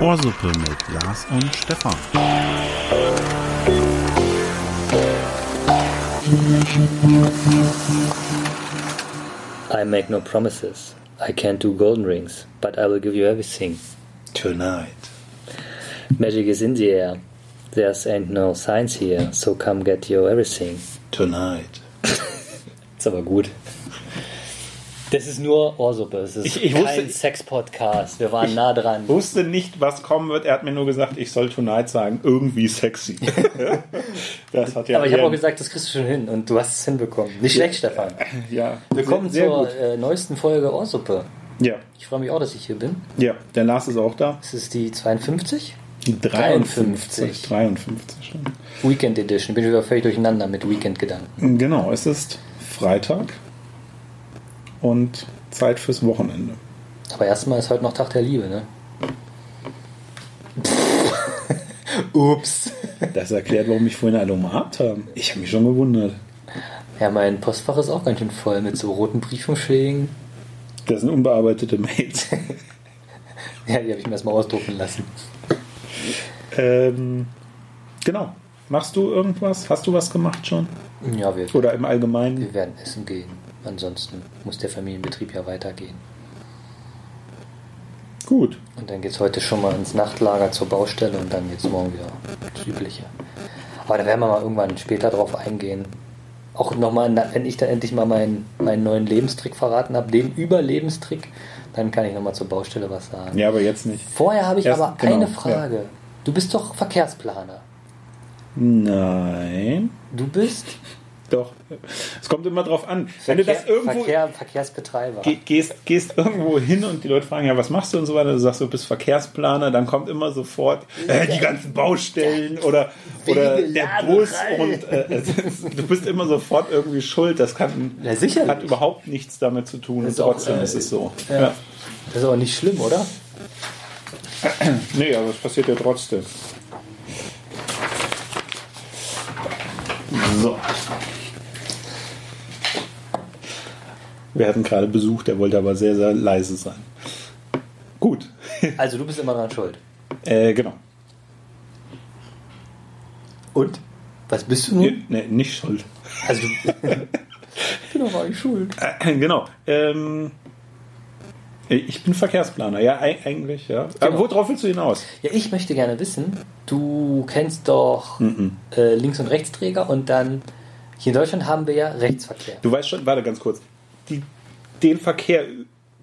Ohrsuppe mit Lars und Stefan. I make no promises. I can't do golden rings, but I will give you everything. Tonight. Magic is in the air. There's ain't no science here, so come get your everything. Tonight. Ist aber gut. Das ist nur Ohrsuppe. Es ist Ich- ich kein Sex-Podcast. Wir waren nah dran. Wusste nicht, was kommen wird. Er hat mir nur gesagt, ich soll Tonight sagen. Irgendwie sexy. das hat ja Aber ich habe auch gesagt, das kriegst du schon hin. Und du hast es hinbekommen. Nicht schlecht, Stefan. Ja, Willkommen sehr, sehr zur äh, neuesten Folge Ohrsuppe. Ja, Ich freue mich auch, dass ich hier bin. ja, der Lars ist auch da. Es ist die 52 Die 53. 53 schon. Weekend Edition. Bin wieder völlig durcheinander mit Weekend-Gedanken. Genau, es ist Freitag und Zeit fürs Wochenende. Aber erstmal ist heute noch Tag der Liebe, ne? Ups. Das erklärt, warum ich vorhin alle umarmt haben. Ich habe mich schon gewundert. Ja, mein Postfach ist auch ganz schön voll mit so roten Briefumschlägen. Das sind unbearbeitete Mails. Ja, die habe ich mir erstmal ausdrucken lassen. ähm, genau. Machst du irgendwas? Hast du was gemacht schon? Ja, wir, Oder im Allgemeinen? wir werden essen gehen. Ansonsten muss der Familienbetrieb ja weitergehen. Gut. Und dann geht es heute schon mal ins Nachtlager zur Baustelle und dann geht es morgen wieder das Übliche. Aber da werden wir mal irgendwann später drauf eingehen. Auch nochmal, wenn ich dann endlich mal meinen, meinen neuen Lebenstrick verraten habe, den Überlebenstrick, dann kann ich nochmal zur Baustelle was sagen. Ja, aber jetzt nicht. Vorher habe ich Erst- aber genau, eine Frage. Du bist doch Verkehrsplaner. Nein. Du bist Doch. Es kommt immer drauf an. Wenn du das irgendwo Verkehr, Verkehrsbetreiber. ge- gehst, gehst irgendwo hin und die Leute fragen, ja, was machst du und so weiter, du sagst, du bist Verkehrsplaner, dann kommt immer sofort äh, die ganzen Baustellen oder, oder der Bus und äh, du bist immer sofort irgendwie schuld. Das kann, Ja, hat überhaupt nichts damit zu tun. Ist und auch, trotzdem äh, ist es so. ja. Ja. Das ist aber nicht schlimm, oder? Nee, aber es passiert ja trotzdem. So. Wir hatten gerade Besuch, der wollte aber sehr, sehr leise sein. Gut. Also du bist immer dran schuld. Äh, genau. Und? Was bist du nun? Nee, nicht schuld. Also du ich bin doch gar nicht schuld. Äh, genau. Ähm, ich bin Verkehrsplaner, ja, eig- eigentlich, ja. Aber Genau. worauf willst du hinaus? Ja, ich möchte gerne wissen, du kennst doch äh, Links- und Rechtsträger und dann hier in Deutschland haben wir ja Rechtsverkehr. Du weißt schon, warte ganz kurz. Die, den Verkehr,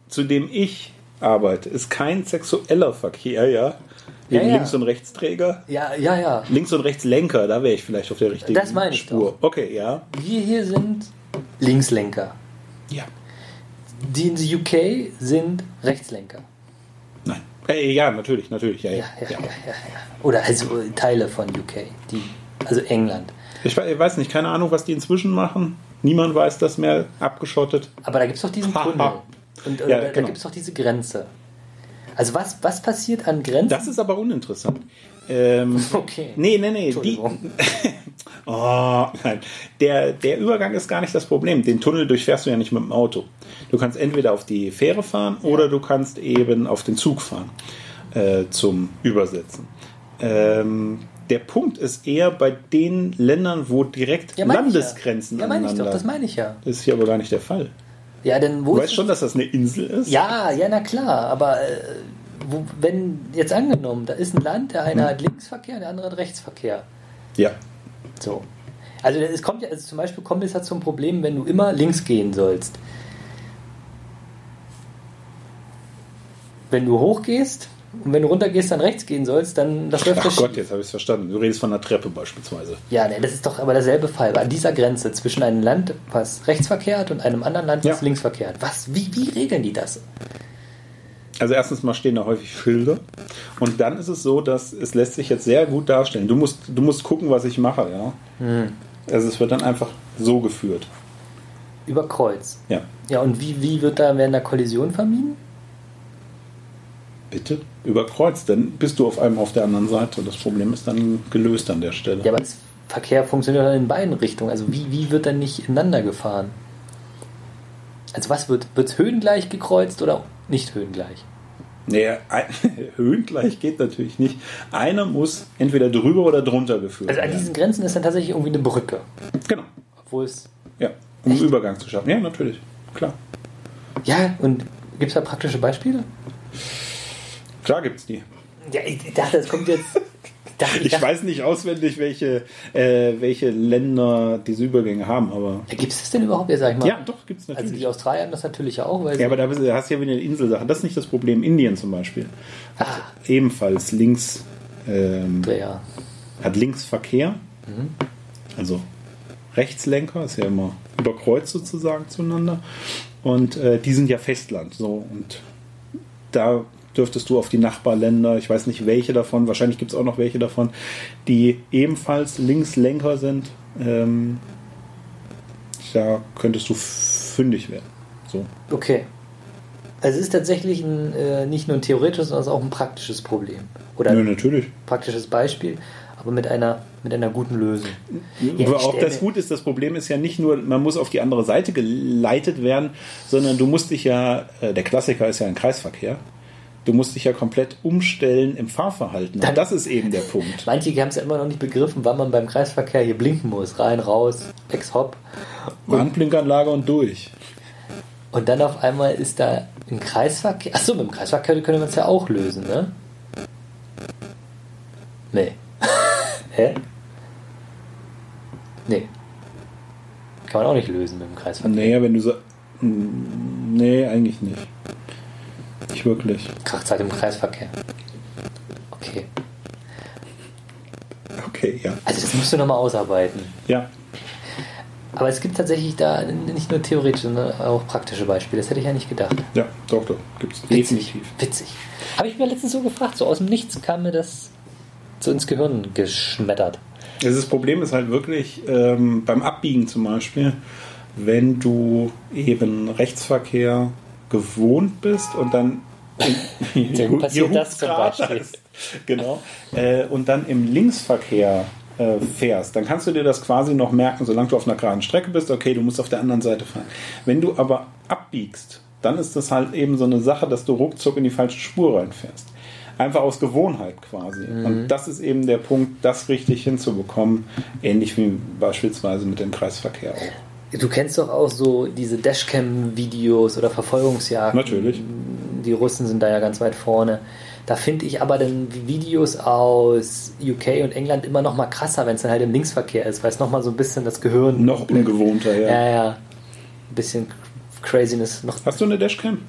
zu dem ich arbeite, ist kein sexueller Verkehr, ja. Wegen Ja, ja. Links- und Rechtsträger. Ja, ja, ja. Links- und Rechtslenker, da wäre ich vielleicht auf der richtigen Das meine ich Spur. Okay, ja. Wir hier sind Linkslenker. Ja. Die in the UK sind Rechtslenker. Nein. Äh, ja, natürlich, natürlich, ja, ja. Ja, ja, ja. ja. Oder also Teile von UK. Die, also England. Ich weiß nicht, keine Ahnung, was die inzwischen machen. Niemand weiß das mehr, abgeschottet. Aber da gibt es doch diesen. Tunnel. Und oder, Ja, da, da genau. gibt es doch diese Grenze. Also was, was passiert an Grenzen? Das ist aber uninteressant. Ähm, Okay. Nee, nee, nee. Die, oh, nein. Der, der Übergang ist gar nicht das Problem. Den Tunnel durchfährst du ja nicht mit dem Auto. Du kannst entweder auf die Fähre fahren oder du kannst eben auf den Zug fahren äh, zum Übersetzen. Ähm, der Punkt ist eher bei den Ländern, wo direkt Ja, Landesgrenzen Ja, ja meine ich doch, aneinander- das meine ich ja. Das ist hier aber gar nicht der Fall. Ja, denn wo Du weißt schon, dass das eine Insel ist? Ja, ja, na klar, aber äh, wo, wenn jetzt angenommen, da ist ein Land, der Hm. eine hat Linksverkehr, der andere hat Rechtsverkehr. Ja. So. Also es kommt ja, also zum Beispiel kommt es ja zum Problem, wenn du immer links gehen sollst. Wenn du hochgehst und wenn du runtergehst, dann rechts gehen sollst, dann das läuft Ach Gott, jetzt habe ich es verstanden. Du redest von einer Treppe beispielsweise. Ja, ne, das ist doch aber derselbe Fall. An dieser Grenze zwischen einem Land, was Rechtsverkehr hat und einem anderen Land, was Ja. Linksverkehr hat. Was, wie, wie regeln die das? Also erstens mal stehen da häufig Schilder und dann ist es so, dass es lässt sich jetzt sehr gut darstellen. Du musst, du musst gucken, was ich mache, ja. Hm. Also es wird dann einfach so geführt. Über Kreuz. Ja. Ja, und wie, wie wird da, werden da Kollisionen vermieden? Bitte? Über Kreuz, dann bist du auf einem auf der anderen Seite. Das Problem ist dann gelöst an der Stelle. Ja, aber das Verkehr funktioniert dann in beiden Richtungen. Also wie, wie wird dann nicht ineinander gefahren? Also was wird es höhengleich gekreuzt oder nicht höhengleich? Nee, ein, höhengleich geht natürlich nicht. Einer muss entweder drüber oder drunter geführt Also an werden. diesen Grenzen ist dann tatsächlich irgendwie eine Brücke. Genau. Obwohl es. Ja, um einen Übergang zu schaffen. Ja, natürlich. Klar. Ja, und gibt es da praktische Beispiele? Klar gibt's die. Ja, ich dachte, es kommt jetzt. Ich, dachte, weiß nicht auswendig, welche, äh, welche Länder diese Übergänge haben, aber. Gibt es das denn überhaupt? Ja, sag ich mal. Ja, doch, gibt's Also natürlich. die Australier haben das natürlich auch, weil Ja, aber da hast du ja wieder eine Inselsache. Das ist nicht das Problem. Indien zum Beispiel hat Ah. ebenfalls links, ähm, ja. hat Linksverkehr. Mhm. Also Rechtslenker ist ja immer überkreuzt sozusagen zueinander. Und äh, die sind ja Festland. So und da dürftest du auf die Nachbarländer, ich weiß nicht welche davon, wahrscheinlich gibt es auch noch welche davon, die ebenfalls Linkslenker sind. Ähm, da könntest du fündig werden. So. Okay. Also es ist tatsächlich ein, äh, nicht nur ein theoretisches, sondern auch ein praktisches Problem. Oder ein natürlich. praktisches Beispiel, aber mit einer, mit einer guten Lösung. Ja, Aber auch das gut ist, das Problem ist ja nicht nur, man muss auf die andere Seite geleitet werden, sondern du musst dich ja, äh, der Klassiker ist ja ein Kreisverkehr, du musst dich ja komplett umstellen im Fahrverhalten. Dann- das ist eben der Punkt. Manche haben es ja immer noch nicht begriffen, wann man beim Kreisverkehr hier blinken muss. Rein, raus, ex, hopp. Warnblinkanlage und durch. Und dann auf einmal ist da ein Kreisverkehr. Achso, mit dem Kreisverkehr können wir es ja auch lösen, ne? Nee. Hä? Nee. Kann man auch nicht lösen mit dem Kreisverkehr. Naja, wenn du so. Mm, Nee, eigentlich nicht. Nicht wirklich. Kracht halt im Kreisverkehr. Okay. Okay, ja. Also das musst du nochmal ausarbeiten. Ja. Aber es gibt tatsächlich da nicht nur theoretische, sondern auch praktische Beispiele. Das hätte ich ja nicht gedacht. Ja, doch, doch. Gibt's Witzig. definitiv. Witzig. Habe ich mir letztens so gefragt, so aus dem Nichts kam mir das so ins Gehirn geschmettert. Das Problem ist halt wirklich ähm, beim Abbiegen zum Beispiel, wenn du eben Rechtsverkehr gewohnt bist und dann Dann passiert das zum. Beispiel. genau äh, und dann im Linksverkehr äh, fährst, dann kannst du dir das quasi noch merken, solange du auf einer geraden Strecke bist, okay, du musst auf der anderen Seite fahren. Wenn du aber abbiegst, dann ist das halt eben so eine Sache, dass du ruckzuck in die falsche Spur reinfährst. Einfach aus Gewohnheit quasi. Und das ist eben der Punkt, das richtig hinzubekommen, ähnlich wie beispielsweise mit dem Kreisverkehr auch. Du kennst doch auch so diese Dashcam-Videos oder Verfolgungsjagden. Natürlich. Die Russen sind da ja ganz weit vorne. Da finde ich aber dann Videos aus UK und England immer noch mal krasser, wenn es dann halt im Linksverkehr ist, weil es noch mal so ein bisschen das Gehirn Noch ungewohnter, ja. Ja, ja. Ein bisschen Craziness noch. Hast du eine Dashcam?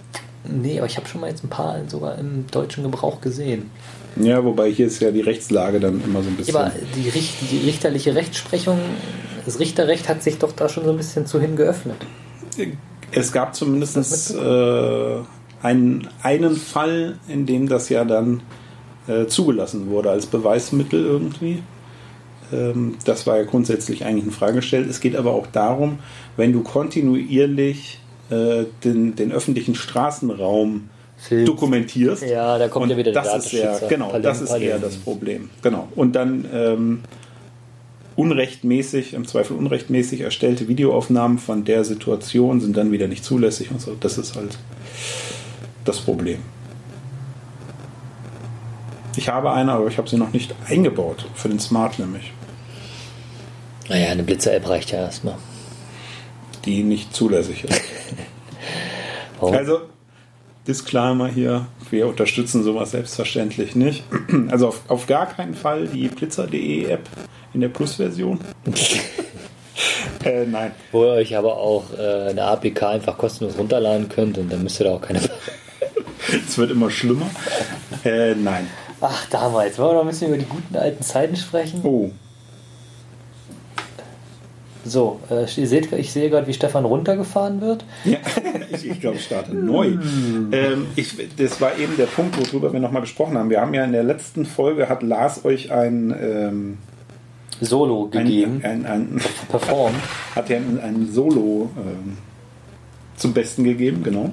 Nee, aber ich habe schon mal jetzt ein paar sogar im deutschen Gebrauch gesehen. Ja, wobei hier ist ja die Rechtslage dann immer so ein bisschen. Aber die, Richt die richterliche Rechtsprechung, das Richterrecht hat sich doch da schon so ein bisschen zu hin geöffnet. Es gab zumindest äh, einen, einen Fall, in dem das ja dann äh, zugelassen wurde als Beweismittel irgendwie. Ähm, das war ja grundsätzlich eigentlich in Frage gestellt. Es geht aber auch darum, wenn du kontinuierlich äh, den, den öffentlichen Straßenraum Filmst. dokumentierst. Ja, da kommt Und ja wieder der das ist ja, genau, Palim, das ist Palim. eher das Problem. Genau. Und dann ähm, unrechtmäßig, im Zweifel unrechtmäßig erstellte Videoaufnahmen von der Situation sind dann wieder nicht zulässig und so. Das ist halt das Problem. Ich habe eine, aber ich habe sie noch nicht eingebaut. Für den Smart nämlich. Naja, eine Blitzer-App reicht ja erstmal. Die nicht zulässig ist. Also, Disclaimer hier, wir unterstützen sowas selbstverständlich nicht. Also auf, auf gar keinen Fall die blitzer.de App in der Plus-Version. äh, nein. Wo ihr euch aber auch äh, eine APK einfach kostenlos runterladen könnt und dann müsst ihr da auch keine. Es wird immer schlimmer. Äh, nein. Ach, damals. Wollen wir noch ein bisschen über die guten alten Zeiten sprechen? Oh. So, äh, ihr seht, ich sehe gerade, wie Stefan runtergefahren wird. Ja, ich, ich glaube, ich starte neu. Ähm, ich, das war eben der Punkt, worüber wir nochmal gesprochen haben. Wir haben ja in der letzten Folge, hat Lars euch ein, ähm, Solo gegeben, ein, ein, ein, performt. hat ja ein, ein Solo ähm, zum Besten gegeben, genau.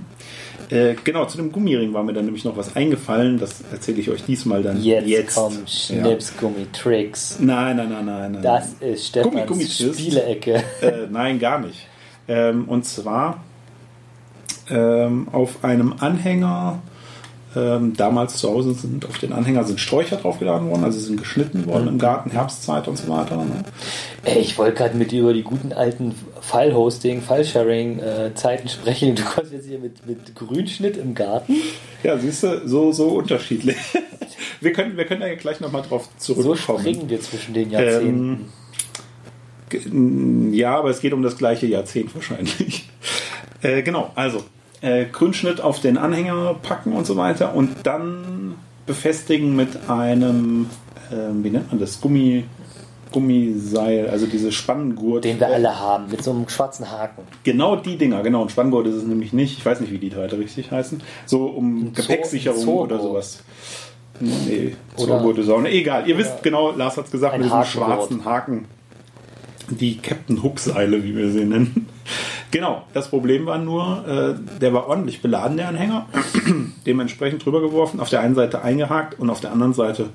Äh, genau, zu dem Gummiring war mir dann nämlich noch was eingefallen. Das erzähle ich euch diesmal dann Jetzt, jetzt. kommen Schnips, Gummi, Tricks. Ja. Nein, nein, nein, nein, nein. Das ist Gummi, Stefans Gummitwist. Spielecke. äh, nein, gar nicht. Ähm, und zwar ähm, auf einem Anhänger ähm, damals zu Hause sind auf den Anhänger sind Sträucher draufgeladen worden, also sind geschnitten worden im Garten, Herbstzeit und so weiter. Ne? Ey, ich wollte gerade mit dir über die guten alten File-Hosting, File-Sharing-Zeiten sprechen. Du kommst jetzt hier mit, mit Grünschnitt im Garten. Ja, siehst du, so, so unterschiedlich. Wir können, wir können da ja gleich nochmal drauf So zurückkommen. springen wir zwischen den Jahrzehnten. G- Ja, aber es geht um das gleiche Jahrzehnt wahrscheinlich. Äh, genau, also äh, Grünschnitt auf den Anhänger packen und so weiter und dann befestigen mit einem, ähm, wie nennt man das, Gummi, Gummiseil, also diese Spanngurt. den wir alle haben, mit so einem schwarzen Haken. Genau die Dinger, genau. Und Spanngurt ist es nämlich nicht. Ich weiß nicht, wie die Teile richtig heißen. So um Ein Gepäcksicherung ein Zoogurt. oder sowas. Nee, Oder- Zoogurt ist auch nicht. Egal, ihr wisst genau, Lars hat es gesagt, ein mit diesem schwarzen Haken. Die Captain Hook Seile, wie wir sie nennen. Genau, das Problem war nur, äh, der war ordentlich beladen, der Anhänger. Dementsprechend drüber geworfen, auf der einen Seite eingehakt und auf der anderen Seite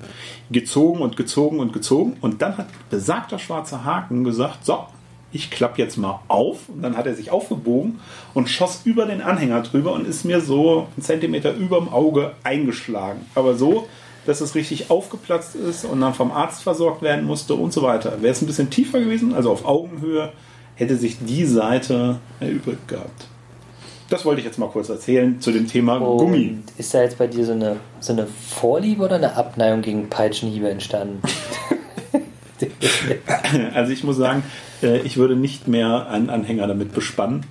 gezogen und gezogen und gezogen. Und dann hat besagter schwarze Haken gesagt, so, ich klappe jetzt mal auf. Und dann hat er sich aufgebogen und schoss über den Anhänger drüber und ist mir so einen Zentimeter über dem Auge eingeschlagen. Aber so, dass es richtig aufgeplatzt ist und dann vom Arzt versorgt werden musste und so weiter. Wäre es ein bisschen tiefer gewesen, also auf Augenhöhe, hätte sich die Seite erübrigt gehabt. Das wollte ich jetzt mal kurz erzählen zu dem Thema Gummi. Und ist da jetzt bei dir so eine, so eine Vorliebe oder eine Abneigung gegen Peitschenhiebe entstanden? Also ich muss sagen, äh, ich würde nicht mehr einen Anhänger damit bespannen.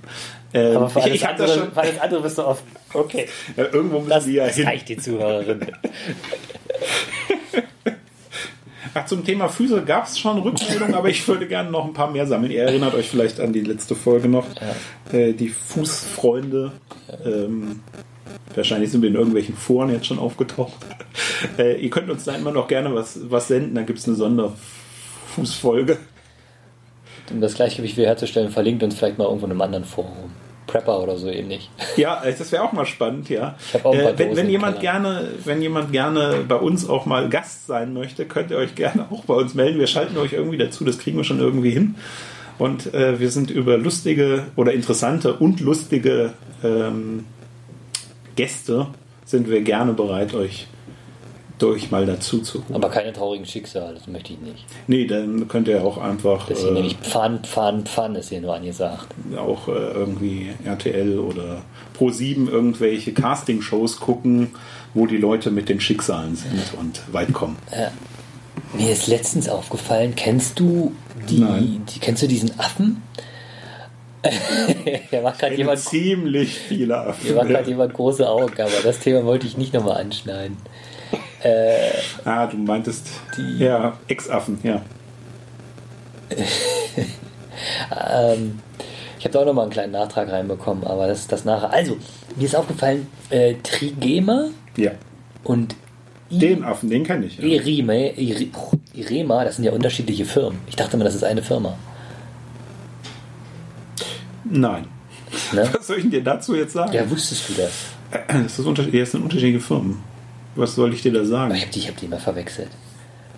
Ähm, Aber für ich, alles, ich das andere, schon, für alles andere bist du oft. Okay, ja, irgendwo müssen das, die ja das hin. reicht die Zuhörerin. Ach, zum Thema Füße gab es schon Rückmeldungen, aber ich würde gerne noch ein paar mehr sammeln. Ihr erinnert euch vielleicht an die letzte Folge noch. Äh, die Fußfreunde. Ähm, wahrscheinlich sind wir in irgendwelchen Foren jetzt schon aufgetaucht. Äh, ihr könnt uns da immer noch gerne was, was senden. Da gibt es eine Sonderfußfolge. Um das Gleichgewicht wiederherzustellen, verlinkt uns vielleicht mal irgendwo in einem anderen Forum. Prepper oder so ähnlich. Ja, äh, das wäre auch mal spannend, ja. Äh, wenn, wenn, jemand gerne, wenn jemand gerne bei uns auch mal Gast sein möchte, könnt ihr euch gerne auch bei uns melden. Wir schalten euch irgendwie dazu, das kriegen wir schon irgendwie hin. Und äh, wir sind über lustige oder interessante und lustige ähm, Gäste sind wir gerne bereit, euch durch mal dazu zu holen. Aber keine traurigen Schicksale, das möchte ich nicht. nee, dann könnt ihr auch einfach Das hier äh, nämlich Pfann, Pfann, Pfann ist hier nur angesagt. auch äh, irgendwie RTL oder Pro7 irgendwelche Castingshows gucken, wo die Leute mit den Schicksalen sind und weit kommen. Mir ist letztens aufgefallen, kennst du die, Nein. die kennst du diesen Affen? Hier macht gerade jemand, ziemlich viele hier macht gerade Affen. jemand große Augen, aber das Thema wollte ich nicht nochmal anschneiden. Ah, du meintest Die- ja Ex-Affen, ja. Ähm, ich habe da auch nochmal einen kleinen Nachtrag reinbekommen, aber das ist das nachher. Also, mir ist aufgefallen, äh, Trigema Ja. und I- Den Affen, den kenne ich. Ja. Irima, Iri- Irema, das sind ja unterschiedliche Firmen. Ich dachte immer, das ist eine Firma. Nein. Ne? Was soll ich denn dir dazu jetzt sagen? Ja, wusstest du das? Das, ist unter das sind unterschiedliche Firmen. Was soll ich dir da sagen? Ich habe die, ich hab die immer verwechselt.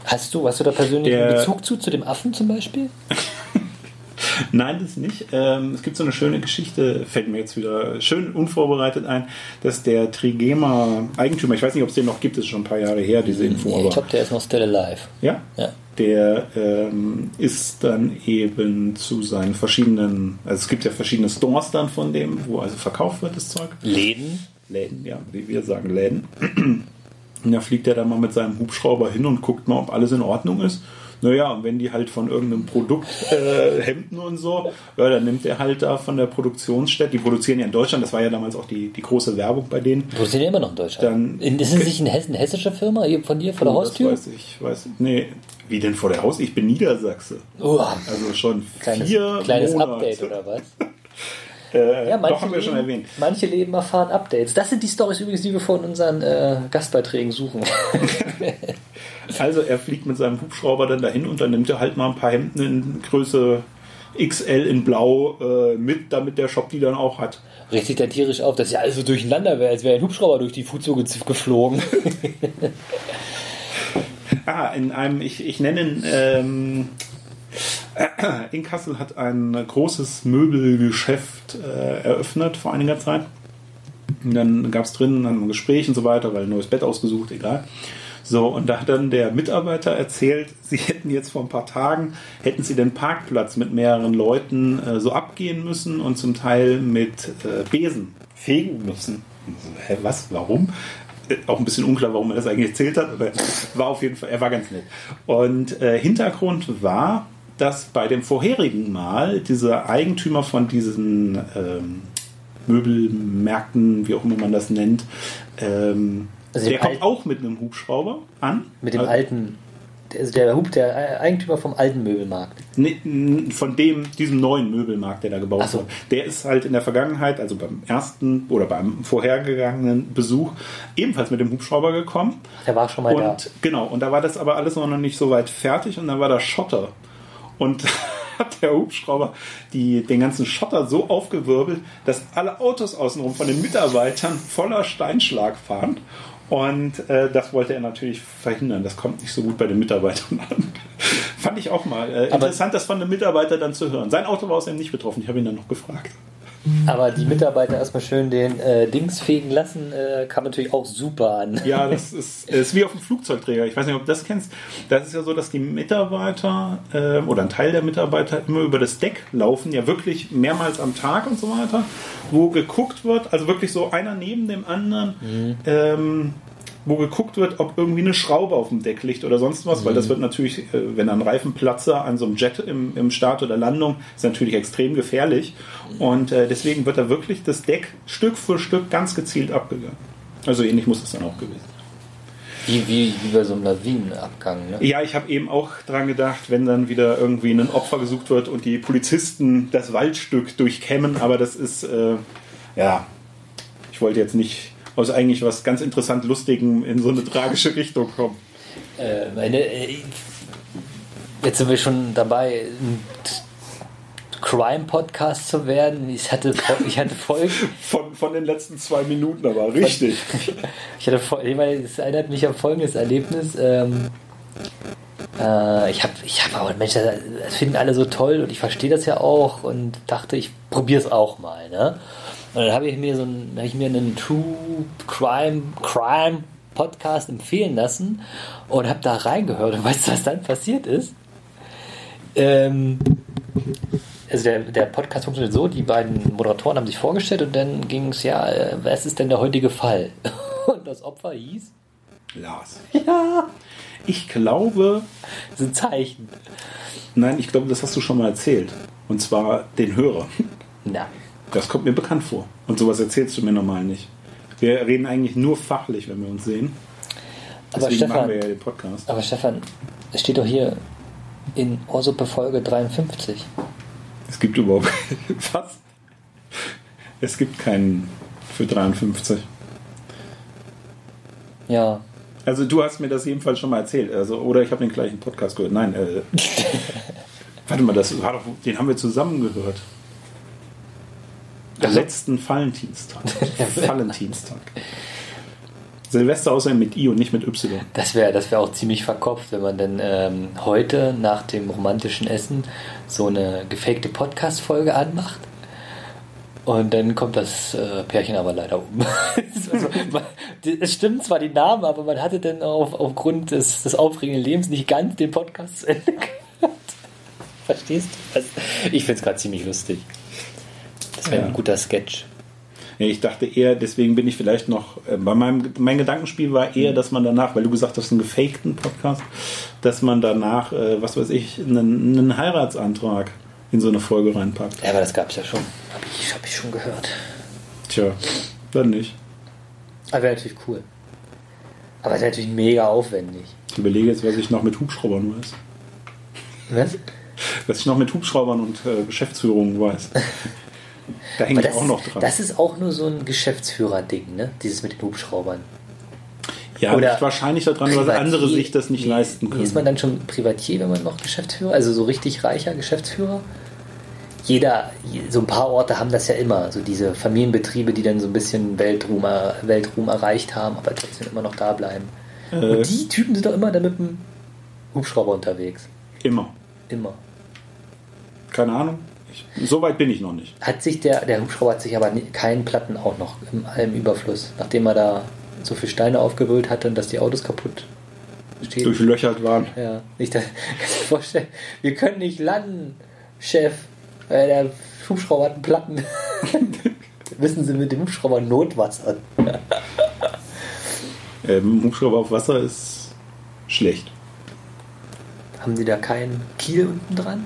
Hast du, hast du da persönlich Der- einen Bezug zu, zu dem Affen zum Beispiel? Nein, das nicht. Ähm, es gibt so eine schöne Geschichte, fällt mir jetzt wieder schön unvorbereitet ein, dass der Trigema-Eigentümer, ich weiß nicht, ob es den noch gibt, ist schon ein paar Jahre her, diese Info, Nee, ich glaube, der ist noch still alive. ja, Ja. der ähm, ist dann eben zu seinen verschiedenen, also es gibt ja verschiedene Stores dann von dem, wo also verkauft wird das Zeug. Läden? Läden, ja, wie wir sagen Läden. Und da fliegt er dann mal mit seinem Hubschrauber hin und guckt mal, ob alles in Ordnung ist. Naja, und wenn die halt von irgendeinem Produkt äh, Hemden und so, ja, dann nimmt er halt da von der Produktionsstätte, die produzieren ja in Deutschland, das war ja damals auch die, die große Werbung bei denen. Sind die immer noch in Deutschland? Dann- in, ist es nicht eine, Hess- eine hessische Firma von dir vor der Oh, das Haustür? weiß ich, weiß Nee, wie denn vor der Haus? Ich bin Niedersachse. Oh, Also schon kleines vier kleines Monate. Update oder was? Äh, Ja, manche doch, haben wir schon Leben, erwähnt. Manche Leben erfahren Updates. Das sind die Stories übrigens, die wir von unseren äh, Gastbeiträgen suchen. Also er fliegt mit seinem Hubschrauber dann dahin und dann nimmt er halt mal ein paar Hemden in Größe XL in Blau äh, mit, damit der Shop die dann auch hat. Richtig der tierisch auf, dass ja alles so durcheinander wäre, als wäre ein Hubschrauber durch die Fußsohle geflogen. Ah, in einem, ich, ich nenne ihn, ähm, in Kassel hat ein großes Möbelgeschäft äh, eröffnet vor einiger Zeit. Und dann gab es drinnen ein Gespräch und so weiter, weil ein neues Bett ausgesucht, egal. So, und da hat dann der Mitarbeiter erzählt, sie hätten jetzt vor ein paar Tagen, hätten sie den Parkplatz mit mehreren Leuten äh, so abgehen müssen und zum Teil mit äh, Besen fegen müssen. So, hä, was? Warum? Äh, Auch ein bisschen unklar, warum er das eigentlich erzählt hat, aber war auf jeden Fall, er war ganz nett. Und äh, Hintergrund war, dass bei dem vorherigen Mal dieser Eigentümer von diesen ähm, Möbelmärkten, wie auch immer man das nennt, ähm, Also der kommt auch mit einem Hubschrauber an. Mit dem Also- alten, also der Hub, der Eigentümer vom alten Möbelmarkt. Nee, n- von dem, diesem neuen Möbelmarkt, der da gebaut so. wurde. Der ist halt in der Vergangenheit, also beim ersten oder beim vorhergegangenen Besuch, ebenfalls mit dem Hubschrauber gekommen. Der war schon mal da. Und genau, und da war das aber alles noch nicht so weit fertig und dann war da Schotter. Und hat der Hubschrauber die, den ganzen Schotter so aufgewirbelt, dass alle Autos außenrum von den Mitarbeitern voller Steinschlag fahren. Und äh, das wollte er natürlich verhindern. Das kommt nicht so gut bei den Mitarbeitern an. Fand ich auch mal äh, interessant, das von einem Mitarbeiter dann zu hören. Sein Auto war außerdem nicht betroffen. Ich habe ihn dann noch gefragt. Aber die Mitarbeiter erstmal schön den äh, Dings fegen lassen, äh, kam natürlich auch super an. Ja, das ist, ist wie auf dem Flugzeugträger. Ich weiß nicht, ob du das kennst. Das ist ja so, dass die Mitarbeiter äh, oder ein Teil der Mitarbeiter immer über das Deck laufen, ja wirklich mehrmals am Tag und so weiter, wo geguckt wird, also wirklich so einer neben dem anderen, ähm, wo geguckt wird, ob irgendwie eine Schraube auf dem Deck liegt oder sonst was, weil das wird natürlich, äh, wenn ein Reifenplatzer an so einem Jet im, im Start oder Landung, ist natürlich extrem gefährlich. Und äh, deswegen wird da wirklich das Deck Stück für Stück ganz gezielt abgegangen. Also ähnlich muss es dann auch gewesen. Wie, wie, wie bei so einem Lawinenabgang. Ne? Ja, ich habe eben auch dran gedacht, wenn dann wieder irgendwie ein Opfer gesucht wird und die Polizisten das Waldstück durchkämmen, aber das ist, äh, ja, ich wollte jetzt nicht aus eigentlich was ganz interessant Lustigem in so eine tragische Richtung kommen. Äh, meine, äh, jetzt sind wir schon dabei, ein Crime-Podcast zu werden. Ich hatte, ich hatte Folgen. Von, von den letzten zwei Minuten aber, richtig. Ich hatte ich meine, es erinnert mich an folgendes Erlebnis. Ähm, äh, ich habe, ich habe aber Mensch, das das finden alle so toll und ich verstehe das ja auch und dachte, ich probiere es auch mal. Ne? Und dann habe ich mir so einen, habe ich mir einen True Crime Crime Podcast empfehlen lassen und habe da reingehört und weißt du, was dann passiert ist? Ähm, also der, der Podcast funktioniert so, die beiden Moderatoren haben sich vorgestellt und dann ging es ja, äh, was ist denn der heutige Fall? Und das Opfer hieß? Lars. Ja. Ich glaube, Das ist ein Zeichen. nein, ich glaube, das hast du schon mal erzählt. Und zwar den Hörer. Na. Das kommt mir bekannt vor. Und sowas erzählst du mir normal nicht. Wir reden eigentlich nur fachlich, wenn wir uns sehen. Aber Deswegen machen Stefan, wir ja den Podcast. aber Stefan, es steht doch hier in Orsuppe Folge 53. Es gibt überhaupt was? Es gibt keinen für 53. Ja. Also du hast mir das jedenfalls schon mal erzählt. Also, oder ich habe den gleichen Podcast gehört. Nein, äh, warte mal, das war doch, den haben wir zusammen gehört. Am Ach so. letzten Valentinstag. Valentinstag. Silvester außerdem mit I und nicht mit Y. Das wäre das wär auch ziemlich verkopft, wenn man dann ähm, heute nach dem romantischen Essen so eine gefakte Podcast-Folge anmacht. Und dann kommt das äh, Pärchen aber leider um. also, man, es stimmt zwar die Namen, aber man hatte dann auf, aufgrund des, des aufregenden Lebens nicht ganz den Podcast zu Ende gehört. Verstehst du? Also, ich finde es gerade ziemlich lustig. Das wäre Ja. ein guter Sketch. Ich dachte eher, deswegen bin ich vielleicht noch, äh, bei meinem, mein Gedankenspiel war eher, dass man danach, weil du gesagt hast, einen gefakten Podcast, dass man danach, äh, was weiß ich, einen, einen Heiratsantrag in so eine Folge reinpackt. Ja, aber das gab es ja schon. Habe ich, hab ich schon gehört. Tja, dann nicht. Aber wäre natürlich cool. Aber wäre natürlich mega aufwendig. Ich überlege jetzt, was ich noch mit Hubschraubern weiß. Was? Was ich noch mit Hubschraubern und äh, Geschäftsführungen weiß. Da das, auch noch dran. das ist auch nur so ein Geschäftsführer-Ding, ne? Dieses mit den Hubschraubern. ja, oder liegt wahrscheinlich daran, weil andere sich das nicht Nee, leisten nee, Ist man können. dann schon Privatier, wenn man noch Geschäftsführer? Also so richtig reicher Geschäftsführer? Jeder, so ein paar Orte haben das ja immer, so diese Familienbetriebe, die dann so ein bisschen Weltruhm, Weltruhm erreicht haben, aber trotzdem immer noch da bleiben. Äh, Und die Typen sind doch immer dann mit dem Hubschrauber unterwegs. immer. Immer. Keine Ahnung. So weit bin ich noch nicht. Hat sich der, der Hubschrauber hat sich aber nie- keinen Platten auch noch im, im Überfluss, nachdem er da so viele Steine aufgewühlt hatte und dass die Autos kaputt stehen. Durchlöchert waren. Ja, ich vorstellen, wir können nicht landen, Chef, weil der Hubschrauber hat einen Platten. Wissen Sie mit dem Hubschrauber Notwasser? Ähm, Hubschrauber auf Wasser ist schlecht. Haben Sie da keinen Kiel unten dran?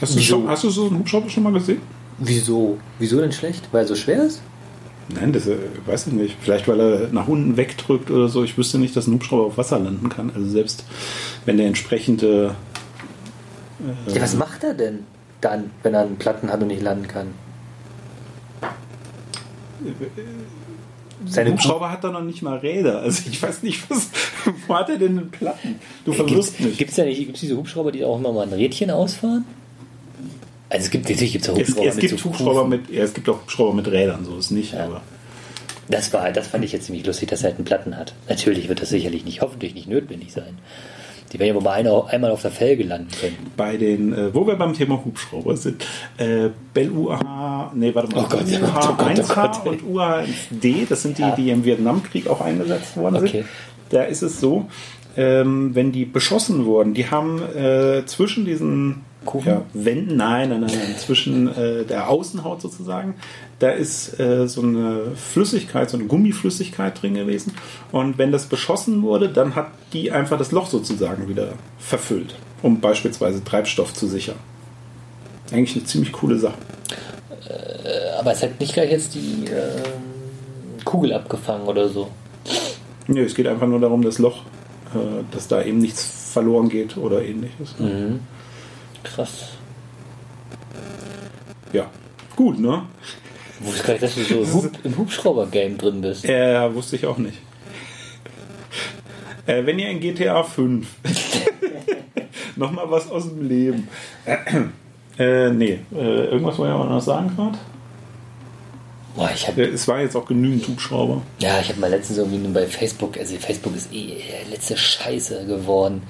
Hast du, schon, hast du so einen Hubschrauber schon mal gesehen? Wieso? Wieso denn schlecht? Weil er so schwer ist? Nein, das äh, weiß ich nicht. Vielleicht, weil er nach unten wegdrückt oder so. Ich wüsste nicht, dass ein Hubschrauber auf Wasser landen kann. Also selbst wenn der entsprechende. Äh, Ja, was macht er denn dann, wenn er einen Platten hat und nicht landen kann? Seine Hubschrauber hat da noch nicht mal Räder. Also ich weiß nicht, was. Wo hat er denn einen Platten? Du verwirrst mich. Gibt es ja nicht gibt's diese Hubschrauber, die auch immer mal ein Rädchen ausfahren? Also es gibt natürlich gibt's ja Es, Hubschrauber es gibt so Hubschrauber mit, ja, es gibt auch Hubschrauber mit Rädern, so ist nicht, Ja. aber Das war, das fand ich jetzt ziemlich lustig, dass er halt einen Platten hat. Natürlich wird das sicherlich nicht, hoffentlich nicht notwendig sein. Die werden ja wohl mal einer, einmal auf der Felge landen können. bei den, äh, wo wir beim Thema Hubschrauber sind, äh, Bell UAH, nee, warte mal, Oh Gott, oh Gott, UAH oh Gott, 1H oh Gott. und UAH D, das sind die, Ja. die im Vietnamkrieg auch eingesetzt worden Okay. sind. Da ist es so, ähm, wenn die beschossen wurden, die haben äh, zwischen diesen Kufen? ja, Wänden, nein, nein, nein, zwischen äh, der Außenhaut sozusagen, da ist äh, so eine Flüssigkeit, so eine Gummiflüssigkeit drin gewesen. Und wenn das beschossen wurde, dann hat die einfach das Loch sozusagen wieder verfüllt, um beispielsweise Treibstoff zu sichern. Eigentlich eine ziemlich coole Sache. Aber es hat nicht gleich jetzt die ähm, Kugel abgefangen oder so. Nö, es geht einfach nur darum, das Loch, äh, dass da eben nichts verloren geht oder ähnliches. Mhm. Krass. Ja, gut, ne? Ich wusste gar nicht, dass du so im Hub- im Hubschrauber-Game drin bist. Äh, wusste ich auch nicht. Äh, wenn ihr in GTA 5 nochmal was aus dem Leben. äh, nee, äh, irgendwas wollte ich aber noch sagen gerade. Boah, ich habe Äh, Es war jetzt auch genügend Hubschrauber. ja, ich habe mal letztens irgendwie nur bei Facebook, also Facebook ist eh letzte Scheiße geworden.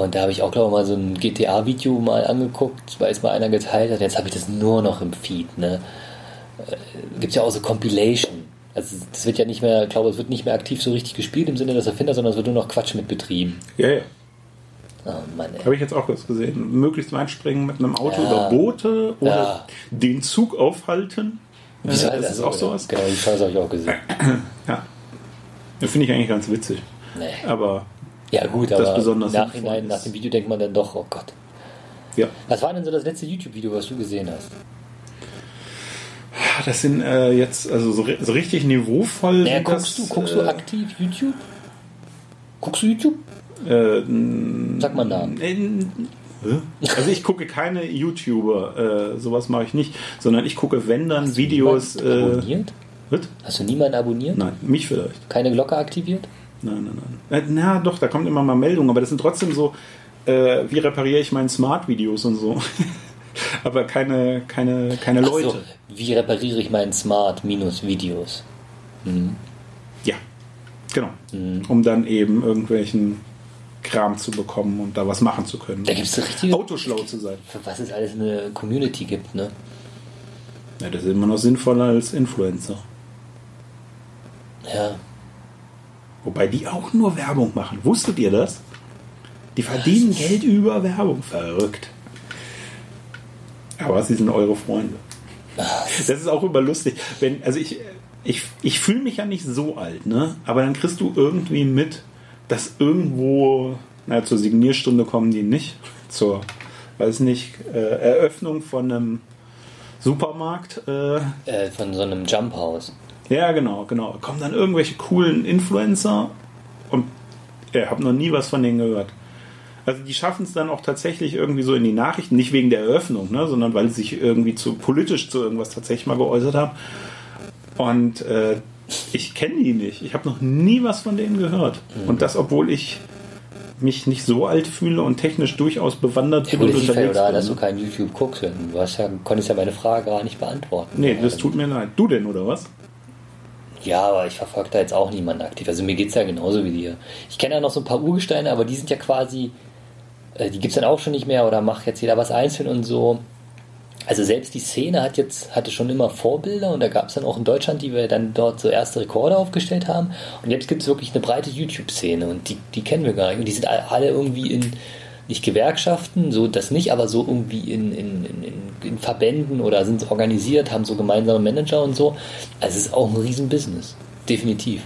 Und da habe ich auch, glaube ich, mal so ein GTA-Video mal angeguckt, weil es mal einer geteilt hat. Jetzt habe ich das nur noch im Feed. Ne? Gibt ja auch so Compilation. Also das wird ja nicht mehr, ich glaube, es wird nicht mehr aktiv so richtig gespielt im Sinne des Erfinders, sondern es wird nur noch Quatsch mit betrieben. Ja, ja. Oh Mann, ey. Habe ich jetzt auch was gesehen. Möglichst weit springen mit einem Auto Ja. über Boote oder Ja. den Zug aufhalten. Äh, Wieso? das ist Also, auch sowas. Genau, die Chance habe ich auch gesehen. Ja. Das finde ich eigentlich ganz witzig. Nee. Aber Ja gut, Das aber besonders im Nachhinein, nach dem Video denkt man dann doch, oh Gott. ja. Was war denn so das letzte YouTube-Video, was du gesehen hast? Das sind äh, jetzt also so, so richtig niveauvoll. Naja, guckst, das, du, guckst du äh, aktiv YouTube? Guckst du YouTube? Äh, Sag mal da. Also ich gucke keine YouTuber, äh, sowas mache ich nicht, sondern ich gucke, wenn dann Videos. Niemand Äh, abonniert? Hast du niemanden abonniert? Nein, mich vielleicht. Keine Glocke aktiviert? Nein, nein, nein. Äh, na doch, da kommt immer mal Meldungen, aber das sind trotzdem so, äh, wie repariere ich meinen Smart-Videos und so. aber keine, keine, keine Ach Leute. So, wie repariere ich meinen Smart minus Videos? Hm. Ja, genau. Mhm. Um dann eben irgendwelchen Kram zu bekommen und da was machen zu können. Da gibt es richtige, Autoschlau zu sein. für was es alles eine Community gibt, ne? Ja, das ist immer noch sinnvoller als Influencer. Ja. Wobei die auch nur Werbung machen. Wusstet ihr das? Die verdienen Geld über Werbung. Verrückt. Aber sie sind eure Freunde. Das ist auch immer lustig. Wenn, also ich, ich, ich fühle mich ja nicht so alt, ne? Aber dann kriegst du irgendwie mit, dass irgendwo, na, zur Signierstunde kommen die nicht. Zur, weiß nicht, äh, Eröffnung von einem Supermarkt. Äh, Äh, von so einem Jump House. Ja, genau, genau. Kommen dann irgendwelche coolen Influencer und ich habe noch nie was von denen gehört. Also die schaffen es dann auch tatsächlich irgendwie so in die Nachrichten, nicht wegen der Eröffnung, ne, sondern weil sie sich irgendwie zu politisch zu irgendwas tatsächlich mal geäußert haben. Und äh, ich kenne die nicht. Ich habe noch nie was von denen gehört. Und das, obwohl ich mich nicht so alt fühle und technisch durchaus bewandert Ja, bin ja unterwegs daran, dass du bin. kein YouTube guckst. Du hast ja, konntest ja meine Frage gar nicht beantworten. Nee, das tut mir leid. Du denn, oder was? Ja, aber ich verfolge da jetzt auch niemanden aktiv. Also mir geht es ja genauso wie dir. Ich kenne ja noch so ein paar Urgesteine, aber die sind ja quasi, äh, die gibt es dann auch schon nicht mehr oder macht jetzt jeder was einzeln und so. also selbst die Szene hat jetzt, hatte schon immer Vorbilder und da gab es dann auch in Deutschland, die wir dann dort so erste Rekorde aufgestellt haben. Und jetzt gibt es wirklich eine breite YouTube-Szene und die, die kennen wir gar nicht. Und die sind alle irgendwie in, nicht Gewerkschaften, so das nicht, aber so irgendwie in, in, in, in Verbänden oder sind organisiert, haben so gemeinsame Manager und so. Also es ist auch ein Riesenbusiness. Definitiv.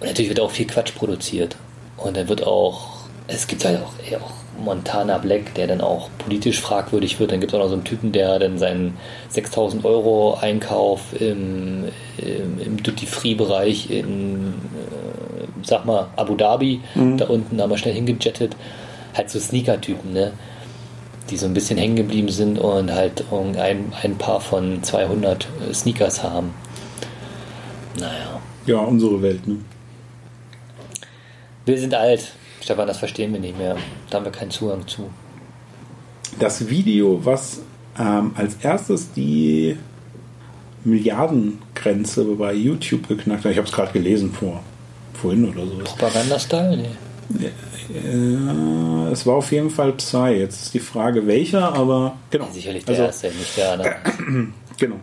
Und natürlich wird auch viel Quatsch produziert. Und dann wird auch, es gibt halt auch, ey, auch Montana Black, der dann auch politisch fragwürdig wird. Dann gibt es auch noch so einen Typen, der dann seinen 6000 Euro Einkauf im, im, im Duty-Free-Bereich in, äh, sag mal, Abu Dhabi, mhm. da unten einmal schnell hingejettet. Halt so Sneaker-Typen, ne? Die so ein bisschen hängen geblieben sind und halt ein, ein paar von 200 Sneakers haben. Naja. Ja, unsere Welt, ne? Wir sind alt. Stefan, das verstehen wir nicht mehr. Da haben wir keinen Zugang zu. Das Video, was ähm, als erstes die Milliardengrenze bei YouTube geknackt hat, ich habe es gerade gelesen vor vorhin oder so. Propaganda-Style? Nee. Äh, es war auf jeden Fall Psy. Jetzt ist die Frage, welcher, aber genau. Ja, sicherlich der also, erste, nicht der andere. genau.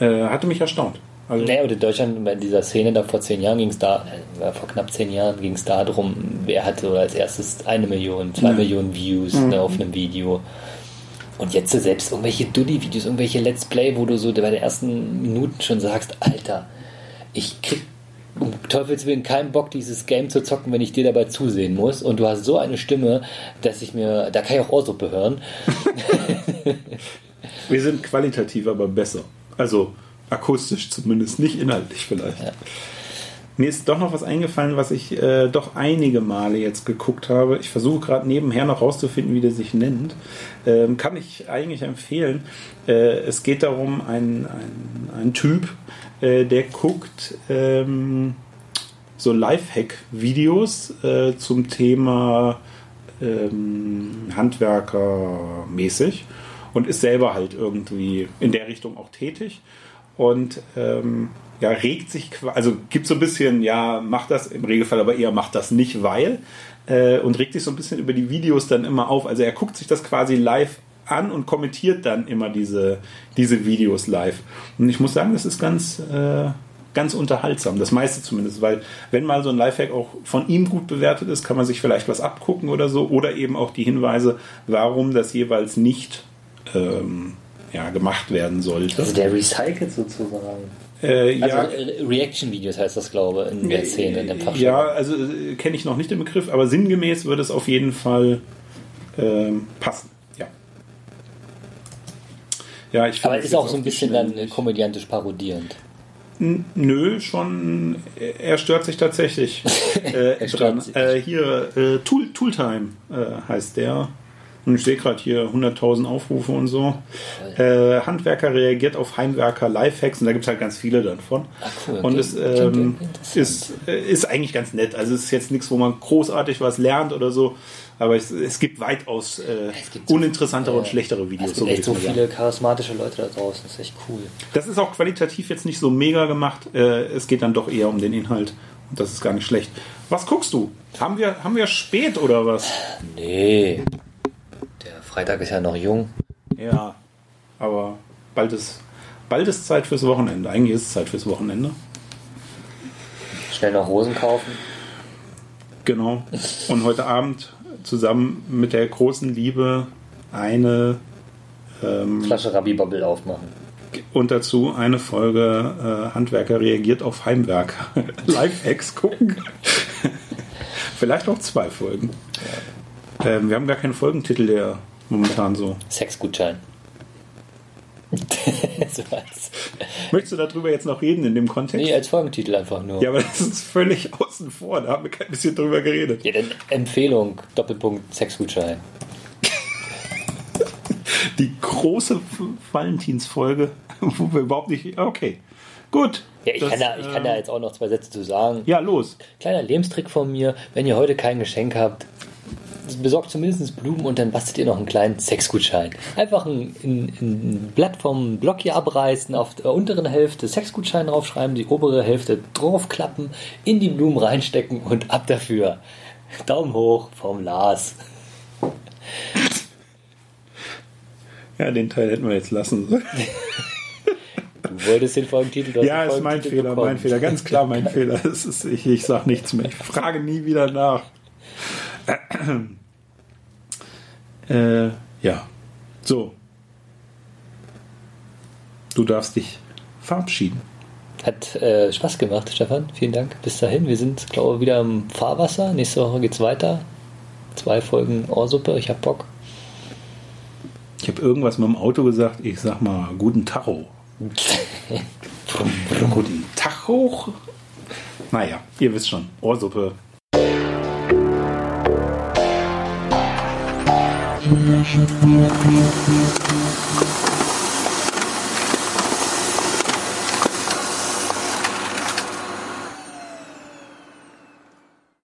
Äh, hatte mich erstaunt. Also naja, und in Deutschland, bei dieser Szene da vor zehn Jahren ging es da, äh, vor knapp zehn Jahren ging es darum, wer hatte als erstes eine Million, zwei mhm. Millionen Views mhm. ne, auf einem Video. Und jetzt so selbst irgendwelche Dulli-Videos, irgendwelche Let's Play, wo du so bei den ersten Minuten schon sagst, Alter, ich krieg um Teufels Willen keinen Bock, dieses Game zu zocken, wenn ich dir dabei zusehen muss. Und du hast so eine Stimme, dass ich mir, da kann ich auch Ohrsuppe hören. Wir sind qualitativ aber besser. Also, Akustisch zumindest, nicht inhaltlich vielleicht. Ja. Mir ist doch noch was eingefallen, was ich äh, doch einige Male jetzt geguckt habe. Ich versuche gerade nebenher noch rauszufinden, wie der sich nennt. Ähm, kann ich eigentlich empfehlen. Äh, es geht darum, ein, ein, ein Typ, äh, der guckt ähm, so Lifehack-Videos äh, zum Thema ähm, Handwerker mäßig und ist selber halt irgendwie in der Richtung auch tätig und ähm, ja, regt sich, also gibt so ein bisschen, ja, macht das im Regelfall, aber eher macht das nicht, weil äh, und regt sich so ein bisschen über die Videos dann immer auf. Also er guckt sich das quasi live an und kommentiert dann immer diese, diese Videos live. Und ich muss sagen, das ist ganz, äh, ganz unterhaltsam, das meiste zumindest, weil wenn mal so ein Lifehack auch von ihm gut bewertet ist, kann man sich vielleicht was abgucken oder so oder eben auch die Hinweise, warum das jeweils nicht ähm, ja, gemacht werden sollte. Also der recycelt sozusagen. Äh, also ja, Reaction-Videos heißt das, glaube ich, in der Szene, in dem Fachjargon. Ja, also äh, kenne ich noch nicht den Begriff, aber sinngemäß würde es auf jeden Fall äh, passen. Ja. Ja, ich Aber ist auch so ein bisschen dann äh, komödiantisch parodierend. Nö, schon. Er stört sich tatsächlich. äh, er stört sich. Äh, hier, äh, Tool, Tooltime äh, heißt der. Und ich sehe gerade hier 100.000 Aufrufe und so. Äh, Handwerker reagiert auf Heimwerker Lifehacks und da gibt es halt ganz viele davon. Ach cool. Und es ähm, ist, äh, ist eigentlich ganz nett. Also es ist jetzt nichts, wo man großartig was lernt oder so. Aber es, es gibt weitaus äh, es gibt uninteressantere so, und schlechtere Videos. Es gibt so echt so viele charismatische Leute da draußen. Das ist echt cool. Das ist auch qualitativ jetzt nicht so mega gemacht. Äh, es geht dann doch eher um den Inhalt. Und das ist gar nicht schlecht. Was guckst du? Haben wir, haben wir spät oder was? Nee. Freitag ist ja noch jung. Ja, aber bald ist, bald ist Zeit fürs Wochenende. Eigentlich ist es Zeit fürs Wochenende. Schnell noch Rosen kaufen. Genau. Und heute Abend zusammen mit der großen Liebe eine ähm, Flasche Rabbi Bubble aufmachen. Und dazu eine Folge äh, Handwerker reagiert auf Heimwerker. Live-Hacks gucken. Vielleicht auch zwei Folgen. Ja. Ähm, wir haben gar keinen Folgentitel, der momentan so. Sexgutschein. so Möchtest du darüber jetzt noch reden in dem Kontext? Nee, als Folgentitel einfach nur. Ja, aber das ist völlig außen vor. Da haben wir kein bisschen drüber geredet. Ja, dann Empfehlung: Doppelpunkt Sexgutschein. Die große Valentinsfolge, wo wir überhaupt nicht. Okay. Gut. Ja, ich, das, kann da, ich kann da äh, jetzt auch noch zwei Sätze zu sagen. Ja, los. Kleiner Lebenstrick von mir. Wenn ihr heute kein Geschenk habt, besorgt zumindest Blumen und dann bastelt ihr noch einen kleinen Sexgutschein. Einfach ein, ein, ein Blatt vom Block hier abreißen, auf der unteren Hälfte Sexgutschein draufschreiben, die obere Hälfte draufklappen, in die Blumen reinstecken und ab dafür. Daumen hoch vom Lars. Ja, den Teil hätten wir jetzt lassen sollen. Du wolltest den Folgentitel. Ja, den ist mein Folgentitel Fehler, bekommen. mein Fehler, ganz klar mein Fehler. Ist, ich, ich sag nichts mehr. Ich frage nie wieder nach. Äh, ja. So. Du darfst dich verabschieden. Hat äh, Spaß gemacht, Stefan. Vielen Dank. Bis dahin. Wir sind, glaube ich, wieder im Fahrwasser. Nächste Woche geht's weiter. Zwei Folgen Ohrsuppe. Ich hab Bock. Ich habe irgendwas mit dem Auto gesagt. Ich sag mal, guten Tacho. guten Tacho? Naja, ihr wisst schon. Ohrsuppe. Thank you.